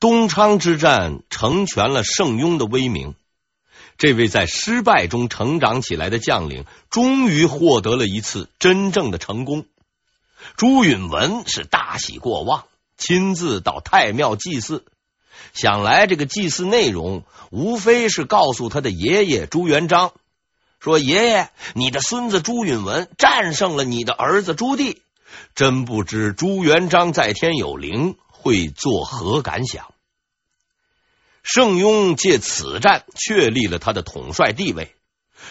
东昌之战成全了圣庸的威名，这位在失败中成长起来的将领，终于获得了一次真正的成功。朱允文是大喜过望，亲自到太庙祭祀。想来这个祭祀内容，无非是告诉他的爷爷朱元璋说：“爷爷，你的孙子朱允文战胜了你的儿子朱棣。”真不知朱元璋在天有灵。会作何感想？盛庸借此战确立了他的统帅地位，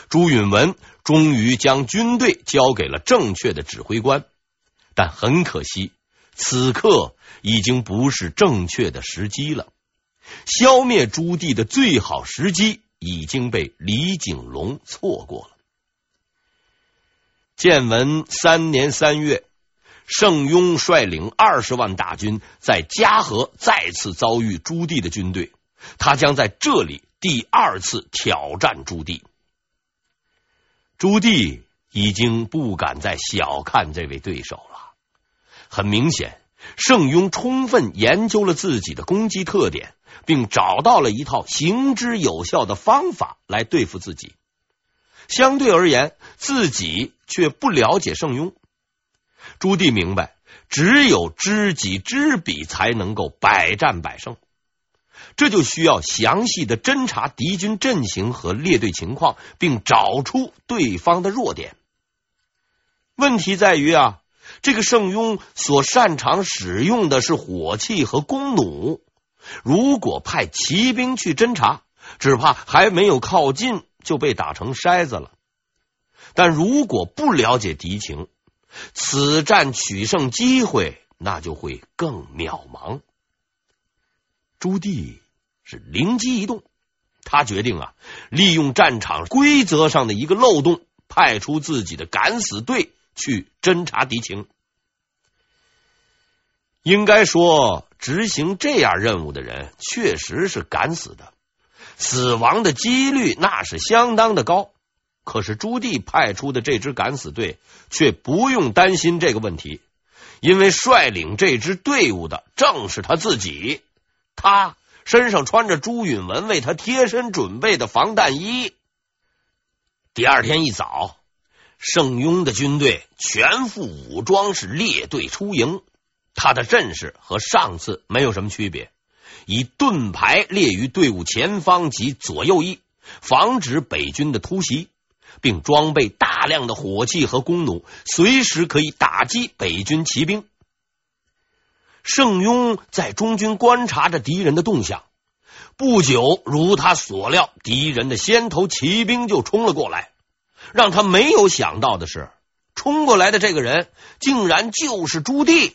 朱允文终于将军队交给了正确的指挥官，但很可惜，此刻已经不是正确的时机了。消灭朱棣的最好时机已经被李景龙错过了。建文三年三月。盛庸率领二十万大军在嘉禾再次遭遇朱棣的军队，他将在这里第二次挑战朱棣。朱棣已经不敢再小看这位对手了。很明显，盛庸充分研究了自己的攻击特点，并找到了一套行之有效的方法来对付自己。相对而言，自己却不了解盛庸。朱棣明白，只有知己知彼，才能够百战百胜。这就需要详细的侦查敌军阵型和列队情况，并找出对方的弱点。问题在于啊，这个盛庸所擅长使用的是火器和弓弩，如果派骑兵去侦查，只怕还没有靠近就被打成筛子了。但如果不了解敌情，此战取胜机会那就会更渺茫。朱棣是灵机一动，他决定啊，利用战场规则上的一个漏洞，派出自己的敢死队去侦察敌情。应该说，执行这样任务的人确实是敢死的，死亡的几率那是相当的高。可是朱棣派出的这支敢死队却不用担心这个问题，因为率领这支队伍的正是他自己。他身上穿着朱允文为他贴身准备的防弹衣。第二天一早，盛庸的军队全副武装，是列队出营。他的阵势和上次没有什么区别，以盾牌列于队伍前方及左右翼，防止北军的突袭。并装备大量的火器和弓弩，随时可以打击北军骑兵。盛庸在中军观察着敌人的动向，不久，如他所料，敌人的先头骑兵就冲了过来。让他没有想到的是，冲过来的这个人竟然就是朱棣。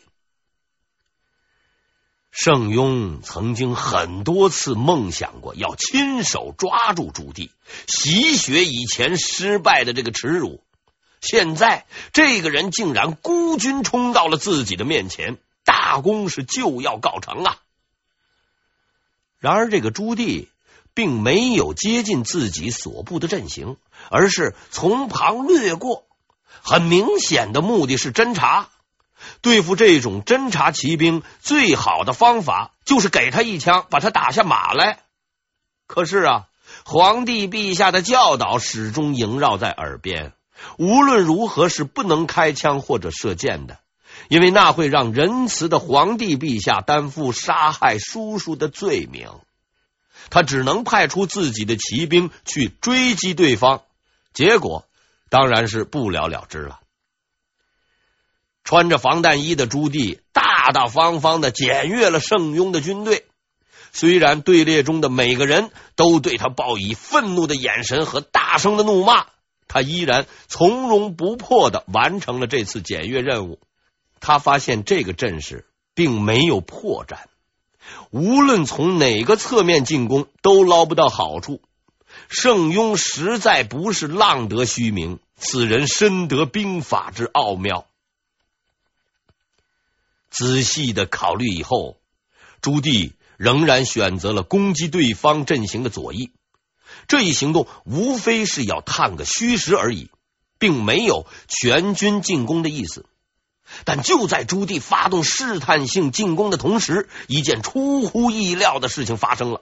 圣庸曾经很多次梦想过要亲手抓住朱棣，洗雪以前失败的这个耻辱。现在这个人竟然孤军冲到了自己的面前，大功是就要告成啊！然而，这个朱棣并没有接近自己所布的阵型，而是从旁掠过，很明显的目的是侦查。对付这种侦察骑兵，最好的方法就是给他一枪，把他打下马来。可是啊，皇帝陛下的教导始终萦绕在耳边，无论如何是不能开枪或者射箭的，因为那会让仁慈的皇帝陛下担负杀害叔叔的罪名。他只能派出自己的骑兵去追击对方，结果当然是不了了之了。穿着防弹衣的朱棣大大方方的检阅了圣庸的军队，虽然队列中的每个人都对他报以愤怒的眼神和大声的怒骂，他依然从容不迫的完成了这次检阅任务。他发现这个阵势并没有破绽，无论从哪个侧面进攻都捞不到好处。圣庸实在不是浪得虚名，此人深得兵法之奥妙。仔细的考虑以后，朱棣仍然选择了攻击对方阵型的左翼。这一行动无非是要探个虚实而已，并没有全军进攻的意思。但就在朱棣发动试探性进攻的同时，一件出乎意料的事情发生了。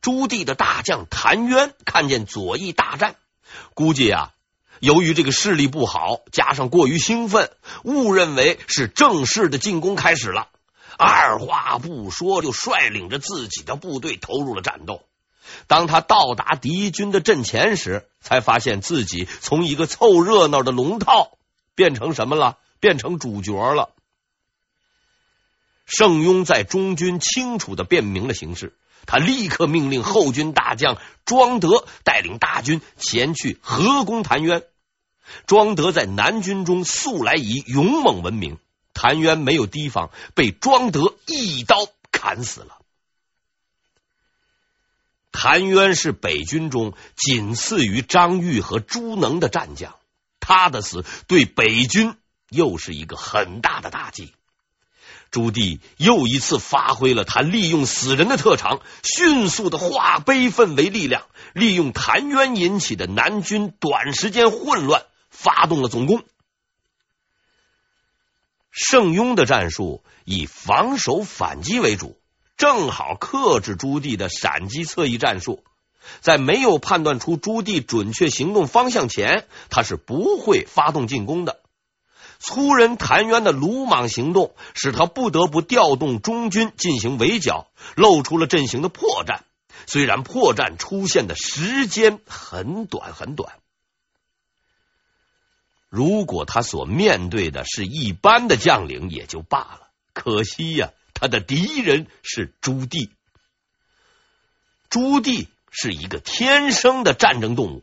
朱棣的大将谭渊看见左翼大战，估计啊，由于这个势力不好，加上过于兴奋，误认为是正式的进攻开始了，二话不说就率领着自己的部队投入了战斗。当他到达敌军的阵前时，才发现自己从一个凑热闹的龙套。变成什么了？变成主角了。盛庸在中军清楚的辨明了形势，他立刻命令后军大将庄德带领大军前去合攻谭渊。庄德在南军中素来以勇猛闻名，谭渊没有提防，被庄德一刀砍死了。谭渊是北军中仅次于张玉和朱能的战将。他的死对北军又是一个很大的打击。朱棣又一次发挥了他利用死人的特长，迅速的化悲愤为力量，利用谭渊引起的南军短时间混乱，发动了总攻。盛庸的战术以防守反击为主，正好克制朱棣的闪击侧翼战术。在没有判断出朱棣准确行动方向前，他是不会发动进攻的。粗人谭渊的鲁莽行动，使他不得不调动中军进行围剿，露出了阵型的破绽。虽然破绽出现的时间很短很短，如果他所面对的是一般的将领也就罢了。可惜呀，他的敌人是朱棣，朱棣。是一个天生的战争动物，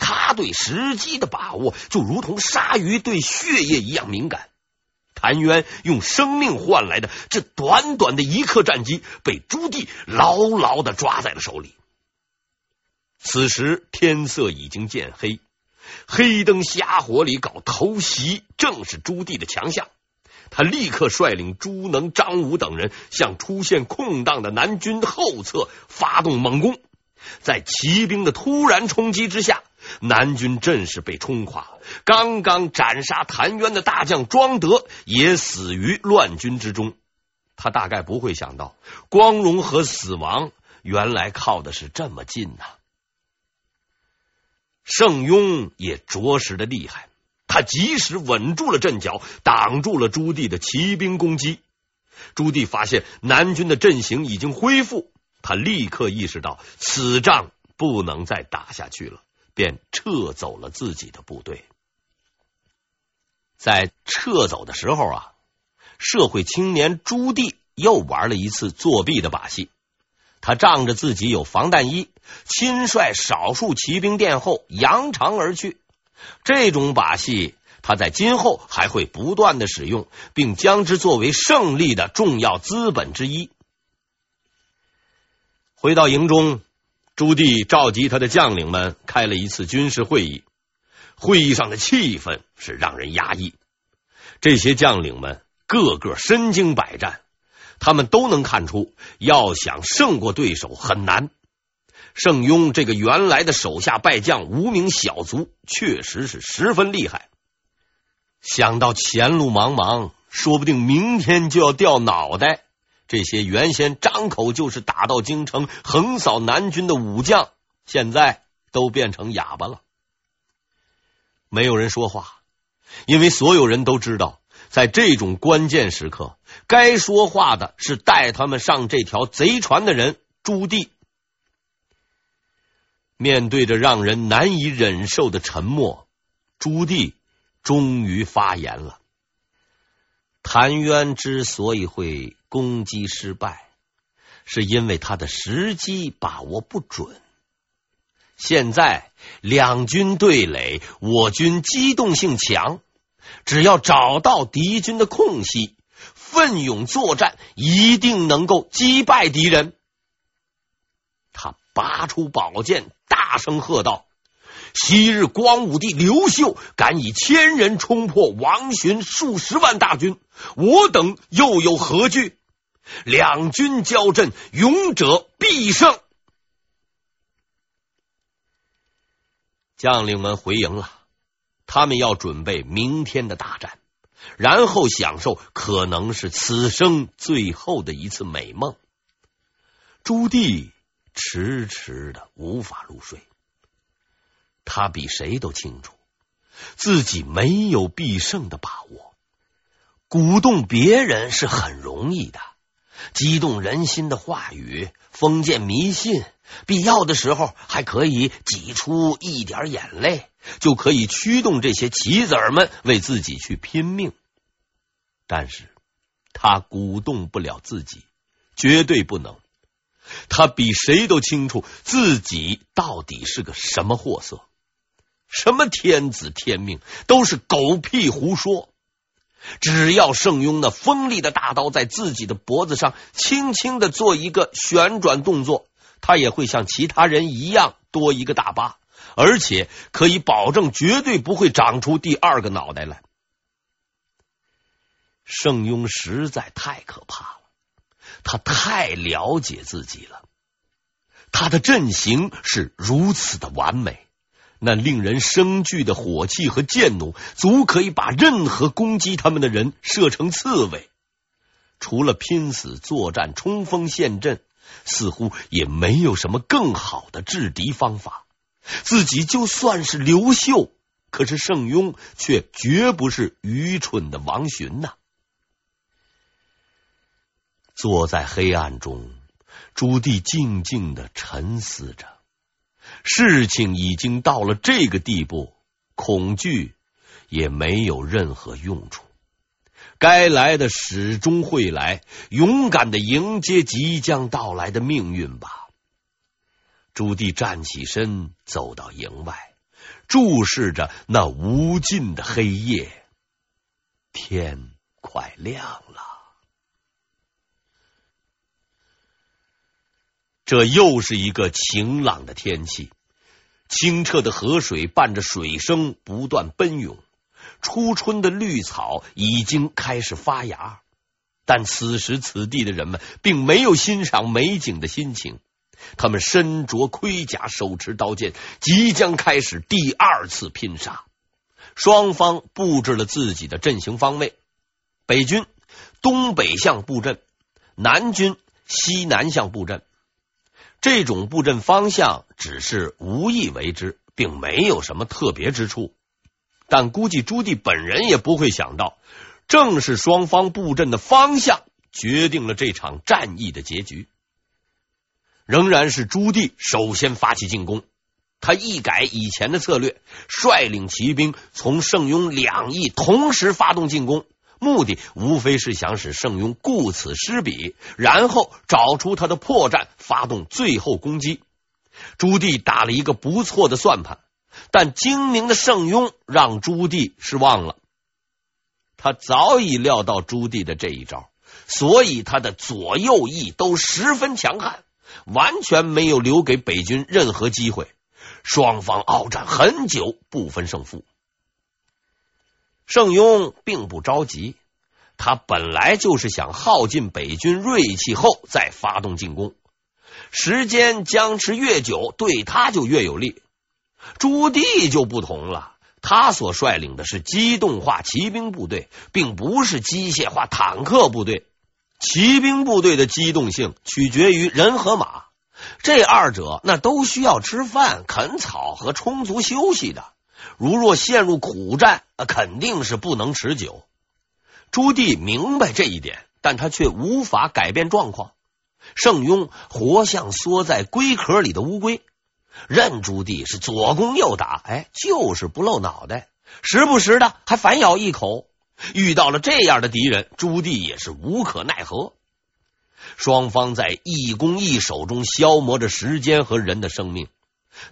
他对时机的把握就如同鲨鱼对血液一样敏感。谭渊用生命换来的这短短的一刻战机，被朱棣牢牢的抓在了手里。此时天色已经渐黑，黑灯瞎火里搞偷袭，正是朱棣的强项。他立刻率领朱能、张武等人向出现空档的南军后侧发动猛攻。在骑兵的突然冲击之下，南军阵势被冲垮。刚刚斩杀谭渊的大将庄德也死于乱军之中。他大概不会想到，光荣和死亡原来靠的是这么近呐、盛庸也着实的厉害，他及时稳住了阵脚，挡住了朱棣的骑兵攻击。朱棣发现南军的阵型已经恢复。他立刻意识到此仗不能再打下去了，便撤走了自己的部队。在撤走的时候啊，社会青年朱棣又玩了一次作弊的把戏。他仗着自己有防弹衣，亲率少数骑兵殿后扬长而去。这种把戏，他在今后还会不断的使用，并将之作为胜利的重要资本之一。回到营中，朱棣召集他的将领们开了一次军事会议。会议上的气氛是让人压抑。这些将领们个个身经百战，他们都能看出，要想胜过对手很难。盛庸这个原来的手下败将无名小卒，确实是十分厉害。想到前路茫茫，说不定明天就要掉脑袋。这些原先张口就是打到京城、横扫南军的武将，现在都变成哑巴了。没有人说话，因为所有人都知道，在这种关键时刻，该说话的是带他们上这条贼船的人朱棣。面对着让人难以忍受的沉默，朱棣终于发言了。谭渊之所以会攻击失败，是因为他的时机把握不准。现在两军对垒，我军机动性强，只要找到敌军的空隙，奋勇作战，一定能够击败敌人。他拔出宝剑，大声喝道：“昔日光武帝刘秀敢以千人冲破王寻数十万大军，我等又有何惧？”两军交阵，勇者必胜。将领们回营了，他们要准备明天的大战，然后享受可能是此生最后的一次美梦。朱棣迟迟的无法入睡，他比谁都清楚自己没有必胜的把握。鼓动别人是很容易的，激动人心的话语，封建迷信，必要的时候还可以挤出一点眼泪，就可以驱动这些棋子儿们为自己去拼命。但是，他鼓动不了自己，绝对不能。他比谁都清楚自己到底是个什么货色，什么天子天命都是狗屁胡说。只要圣庸那锋利的大刀在自己的脖子上轻轻的做一个旋转动作，他也会像其他人一样多一个大疤，而且可以保证绝对不会长出第二个脑袋来。圣庸实在太可怕了。他太了解自己了，他的阵型是如此的完美，那令人生惧的火器和箭弩，足可以把任何攻击他们的人射成刺猬。除了拼死作战、冲锋陷阵，似乎也没有什么更好的制敌方法。自己就算是刘秀，可是圣雍却绝不是愚蠢的王寻呐。坐在黑暗中，朱棣静静的沉思着。事情已经到了这个地步，恐惧也没有任何用处。该来的始终会来，勇敢的迎接即将到来的命运吧。朱棣站起身，走到营外，注视着那无尽的黑夜。天快亮了。这又是一个晴朗的天气，清澈的河水伴着水声不断奔涌，初春的绿草已经开始发芽。但此时此地的人们并没有欣赏美景的心情，他们身着盔甲，手持刀剑，即将开始第二次拼杀。双方布置了自己的阵型方位，北军东北向布阵，南军西南向布阵。这种布阵方向只是无意为之，并没有什么特别之处。但估计朱棣本人也不会想到，正是双方布阵的方向决定了这场战役的结局。仍然是朱棣首先发起进攻，他一改以前的策略，率领骑兵从圣雍两翼同时发动进攻。目的无非是想使圣雍顾此失彼，然后找出他的破绽，发动最后攻击。朱棣打了一个不错的算盘，但精明的圣雍让朱棣失望了。他早已料到朱棣的这一招，所以他的左右翼都十分强悍，完全没有留给北军任何机会。双方鏖战很久，不分胜负。圣雍并不着急，他本来就是想耗尽北军锐气后再发动进攻，时间僵持越久，对他就越有利。朱棣就不同了，他所率领的是机动化骑兵部队，并不是机械化坦克部队。骑兵部队的机动性取决于人和马，这二者那都需要吃饭、啃草和充足休息的。如若陷入苦战，肯定是不能持久。朱棣明白这一点，但他却无法改变状况。圣雍活像缩在龟壳里的乌龟，任朱棣是左攻右打，哎，就是不露脑袋，时不时的还反咬一口。遇到了这样的敌人，朱棣也是无可奈何。双方在一攻一守中消磨着时间和人的生命。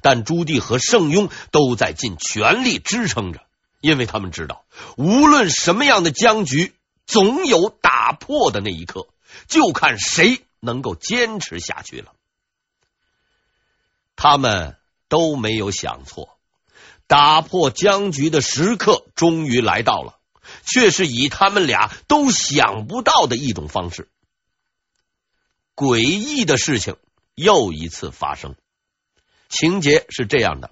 但朱棣和圣雍都在尽全力支撑着，因为他们知道，无论什么样的僵局，总有打破的那一刻，就看谁能够坚持下去了。他们都没有想错，打破僵局的时刻终于来到了，却是以他们俩都想不到的一种方式。诡异的事情又一次发生。情节是这样的：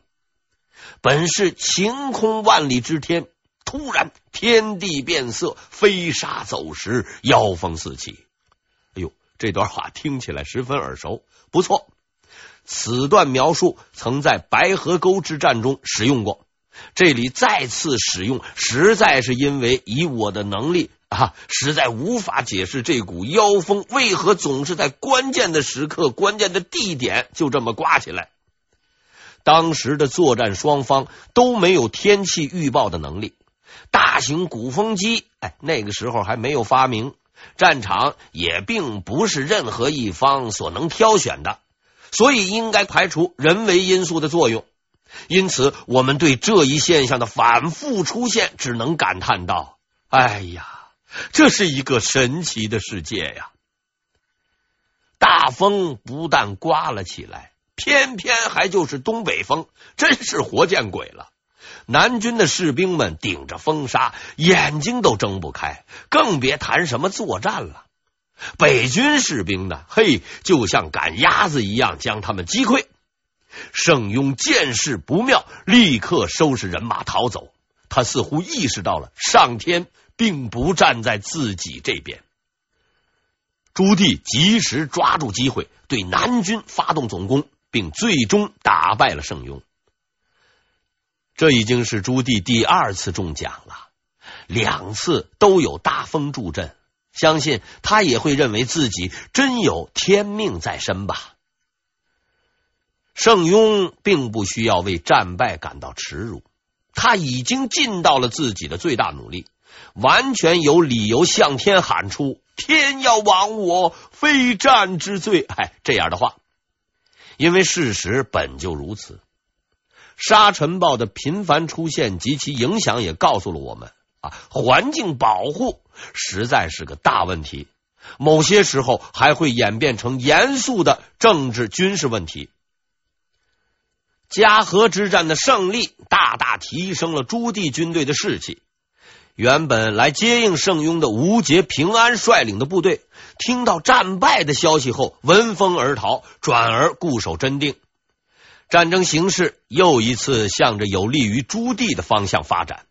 本是晴空万里之天，突然天地变色，飞沙走石，妖风四起。哎呦，这段话听起来十分耳熟，不错。此段描述曾在白河沟之战中使用过，这里再次使用，实在是因为以我的能力啊，实在无法解释这股妖风为何总是在关键的时刻、关键的地点就这么刮起来。当时的作战双方都没有天气预报的能力，大型鼓风机哎，那个时候还没有发明，战场也并不是任何一方所能挑选的。所以应该排除人为因素的作用，因此我们对这一现象的反复出现，只能感叹道：“哎呀，这是一个神奇的世界呀！”大风不但刮了起来，偏偏还就是东北风，真是活见鬼了！南军的士兵们顶着风沙，眼睛都睁不开，更别谈什么作战了。北军士兵呢？嘿，就像赶鸭子一样，将他们击溃。盛庸见势不妙，立刻收拾人马逃走。他似乎意识到了上天并不站在自己这边。朱棣及时抓住机会，对南军发动总攻，并最终打败了盛庸。这已经是朱棣第二次中奖了，两次都有大风助阵。相信他也会认为自己真有天命在身吧。圣庸并不需要为战败感到耻辱，他已经尽到了自己的最大努力，完全有理由向天喊出“天要亡我，非战之罪”哎，这样的话，因为事实本就如此。沙尘暴的频繁出现及其影响也告诉了我们。啊，环境保护实在是个大问题，某些时候还会演变成严肃的政治军事问题。嘉禾之战的胜利大大提升了朱棣军队的士气。原本来接应圣庸的吴杰、平安率领的部队，听到战败的消息后，闻风而逃，转而固守真定。战争形势又一次向着有利于朱棣的方向发展。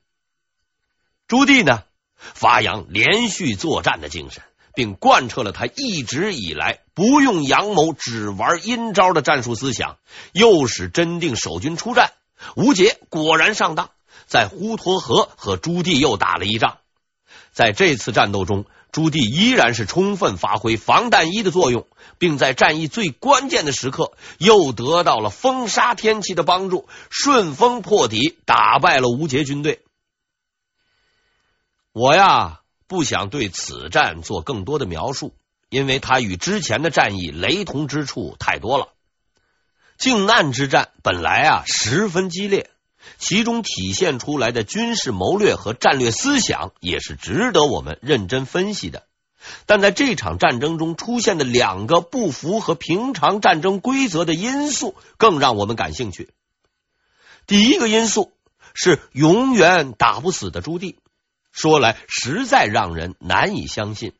朱棣呢，发扬连续作战的精神，并贯彻了他一直以来不用阳谋、只玩阴招的战术思想，又使真定守军出战。吴杰果然上当，在滹沱河和朱棣又打了一仗。在这次战斗中，朱棣依然是充分发挥防弹衣的作用，并在战役最关键的时刻又得到了风沙天气的帮助，顺风破敌，打败了吴杰军队。我呀，不想对此战做更多的描述，因为它与之前的战役雷同之处太多了。靖难之战本来啊十分激烈，其中体现出来的军事谋略和战略思想也是值得我们认真分析的。但在这场战争中出现的两个不符合平常战争规则的因素，更让我们感兴趣。第一个因素是永远打不死的朱棣。说来实在让人难以相信，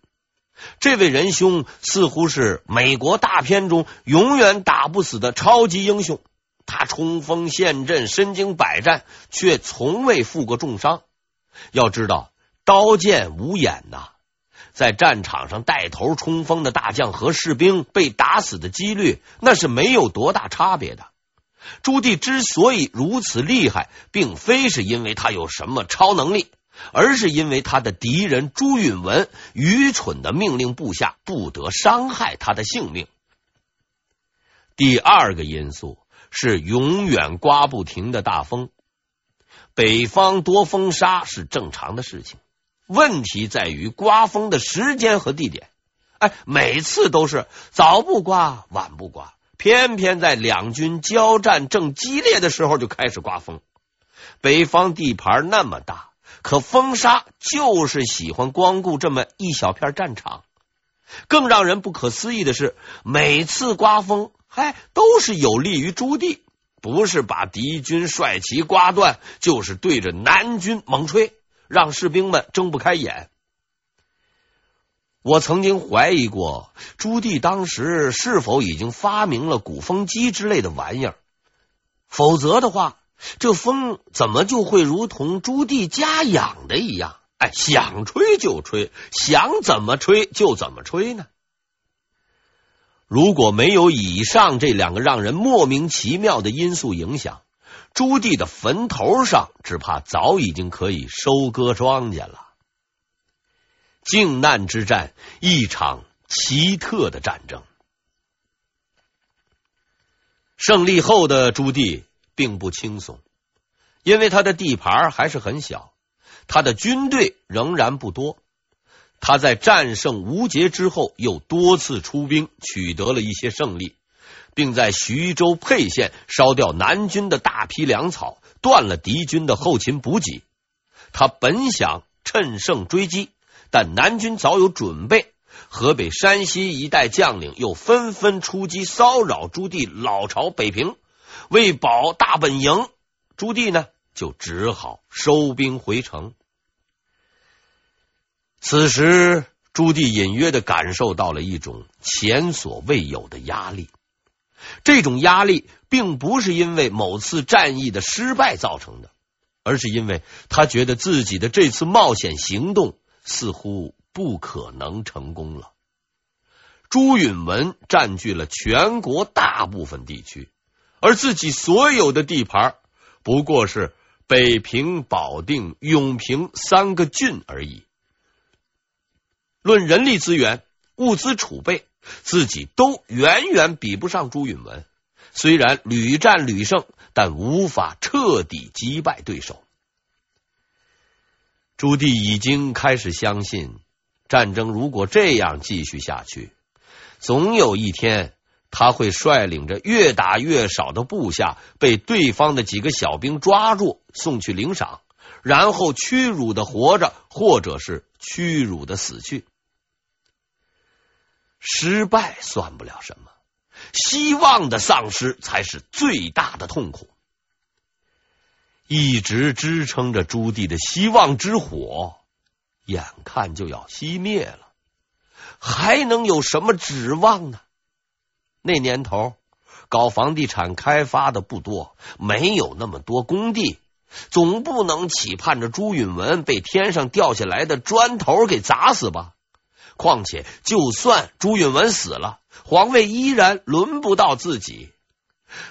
这位仁兄似乎是美国大片中永远打不死的超级英雄。他冲锋陷阵，身经百战，却从未负过重伤。要知道，刀剑无眼呐，在战场上带头冲锋的大将和士兵被打死的几率，那是没有多大差别的。朱棣之所以如此厉害，并非是因为他有什么超能力。而是因为他的敌人朱允炆愚蠢的命令部下不得伤害他的性命。第二个因素是永远刮不停的大风，北方多风沙是正常的事情，问题在于刮风的时间和地点。哎，每次都是早不刮，晚不刮，偏偏在两军交战正激烈的时候就开始刮风。北方地盘那么大。可风沙就是喜欢光顾这么一小片战场。更让人不可思议的是，每次刮风，嗨，都是有利于朱棣，不是把敌军帅旗刮断，就是对着南军猛吹，让士兵们睁不开眼。我曾经怀疑过，朱棣当时是否已经发明了鼓风机之类的玩意儿，否则的话。这风怎么就会如同朱棣家养的一样？哎，想吹就吹，想怎么吹就怎么吹呢？如果没有以上这两个让人莫名其妙的因素影响，朱棣的坟头上只怕早已经可以收割庄稼了。靖难之战，一场奇特的战争。胜利后的朱棣并不轻松，因为他的地盘还是很小，他的军队仍然不多。他在战胜吴杰之后，又多次出兵，取得了一些胜利，并在徐州沛县烧掉南军的大批粮草，断了敌军的后勤补给。他本想趁胜追击，但南军早有准备。河北、山西一带将领又纷纷出击，骚扰朱棣老巢北平。为保大本营，朱棣呢就只好收兵回城。此时，朱棣隐约的感受到了一种前所未有的压力。这种压力并不是因为某次战役的失败造成的，而是因为他觉得自己的这次冒险行动似乎。不可能成功了。朱允炆占据了全国大部分地区，而自己所有的地盘不过是北平、保定、永平三个郡而已。论人力资源、物资储备，自己都远远比不上朱允炆。虽然屡战屡胜，但无法彻底击败对手。朱棣已经开始相信。战争如果这样继续下去，总有一天他会率领着越打越少的部下被对方的几个小兵抓住，送去领赏，然后屈辱的活着，或者是屈辱的死去。失败算不了什么，希望的丧失才是最大的痛苦。一直支撑着朱棣的希望之火，眼看就要熄灭了，还能有什么指望呢？那年头搞房地产开发的不多，没有那么多工地，总不能期盼着朱允炆被天上掉下来的砖头给砸死吧？况且，就算朱允炆死了，皇位依然轮不到自己，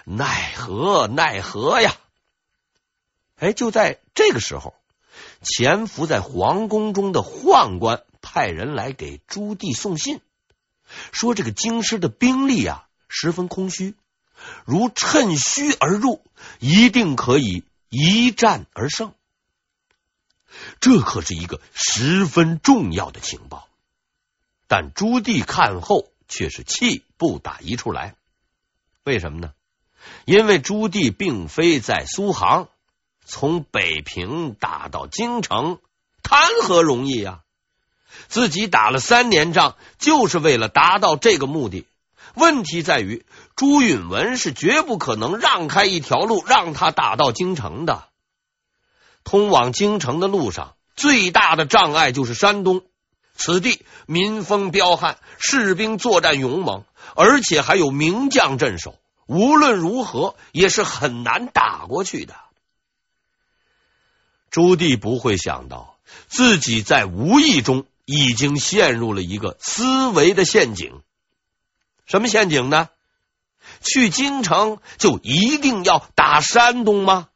奈何奈何呀！哎，就在这个时候。潜伏在皇宫中的宦官派人来给朱棣送信，说这个京师的兵力啊十分空虚，如趁虚而入，一定可以一战而胜。这可是一个十分重要的情报，但朱棣看后却是气不打一处来。为什么呢？因为朱棣并非在苏杭。从北平打到京城，谈何容易呀！自己打了三年仗，就是为了达到这个目的。问题在于，朱允炆是绝不可能让开一条路让他打到京城的。通往京城的路上，最大的障碍就是山东，此地民风彪悍，士兵作战勇猛，而且还有名将镇守，无论如何也是很难打过去的。朱棣不会想到，自己在无意中已经陷入了一个思维的陷阱。什么陷阱呢？去京城就一定要打山东吗？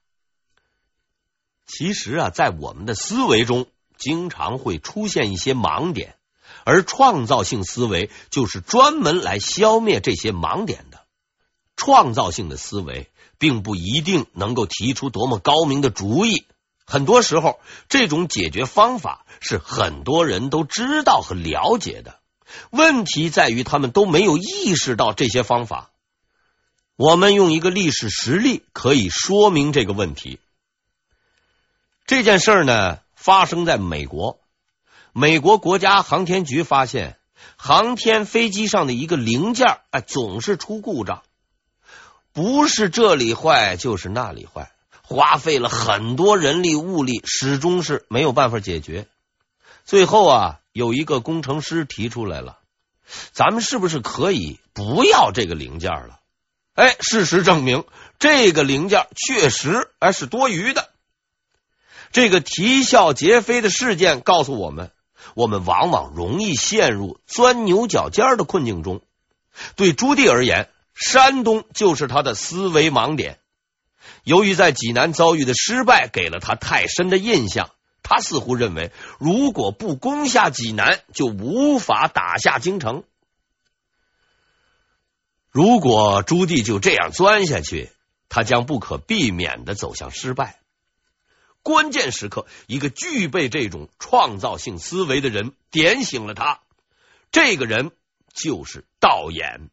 其实啊，在我们的思维中，经常会出现一些盲点，而创造性思维就是专门来消灭这些盲点的。创造性的思维并不一定能够提出多么高明的主意。很多时候，这种解决方法是很多人都知道和了解的。问题在于，他们都没有意识到这些方法。我们用一个历史实例可以说明这个问题。这件事儿呢，发生在美国。美国国家航天局发现，航天飞机上的一个零件，哎，总是出故障，不是这里坏，就是那里坏。花费了很多人力物力，始终是没有办法解决。最后啊，有一个工程师提出来了：“咱们是不是可以不要这个零件了？哎，事实证明，这个零件确实哎是多余的。这个啼笑皆非的事件告诉我们，我们往往容易陷入钻牛角尖的困境中。对朱棣而言，山东就是他的思维盲点。由于在济南遭遇的失败给了他太深的印象，他似乎认为，如果不攻下济南，就无法打下京城。如果朱棣就这样钻下去，他将不可避免的走向失败。关键时刻，一个具备这种创造性思维的人点醒了他。这个人就是道衍。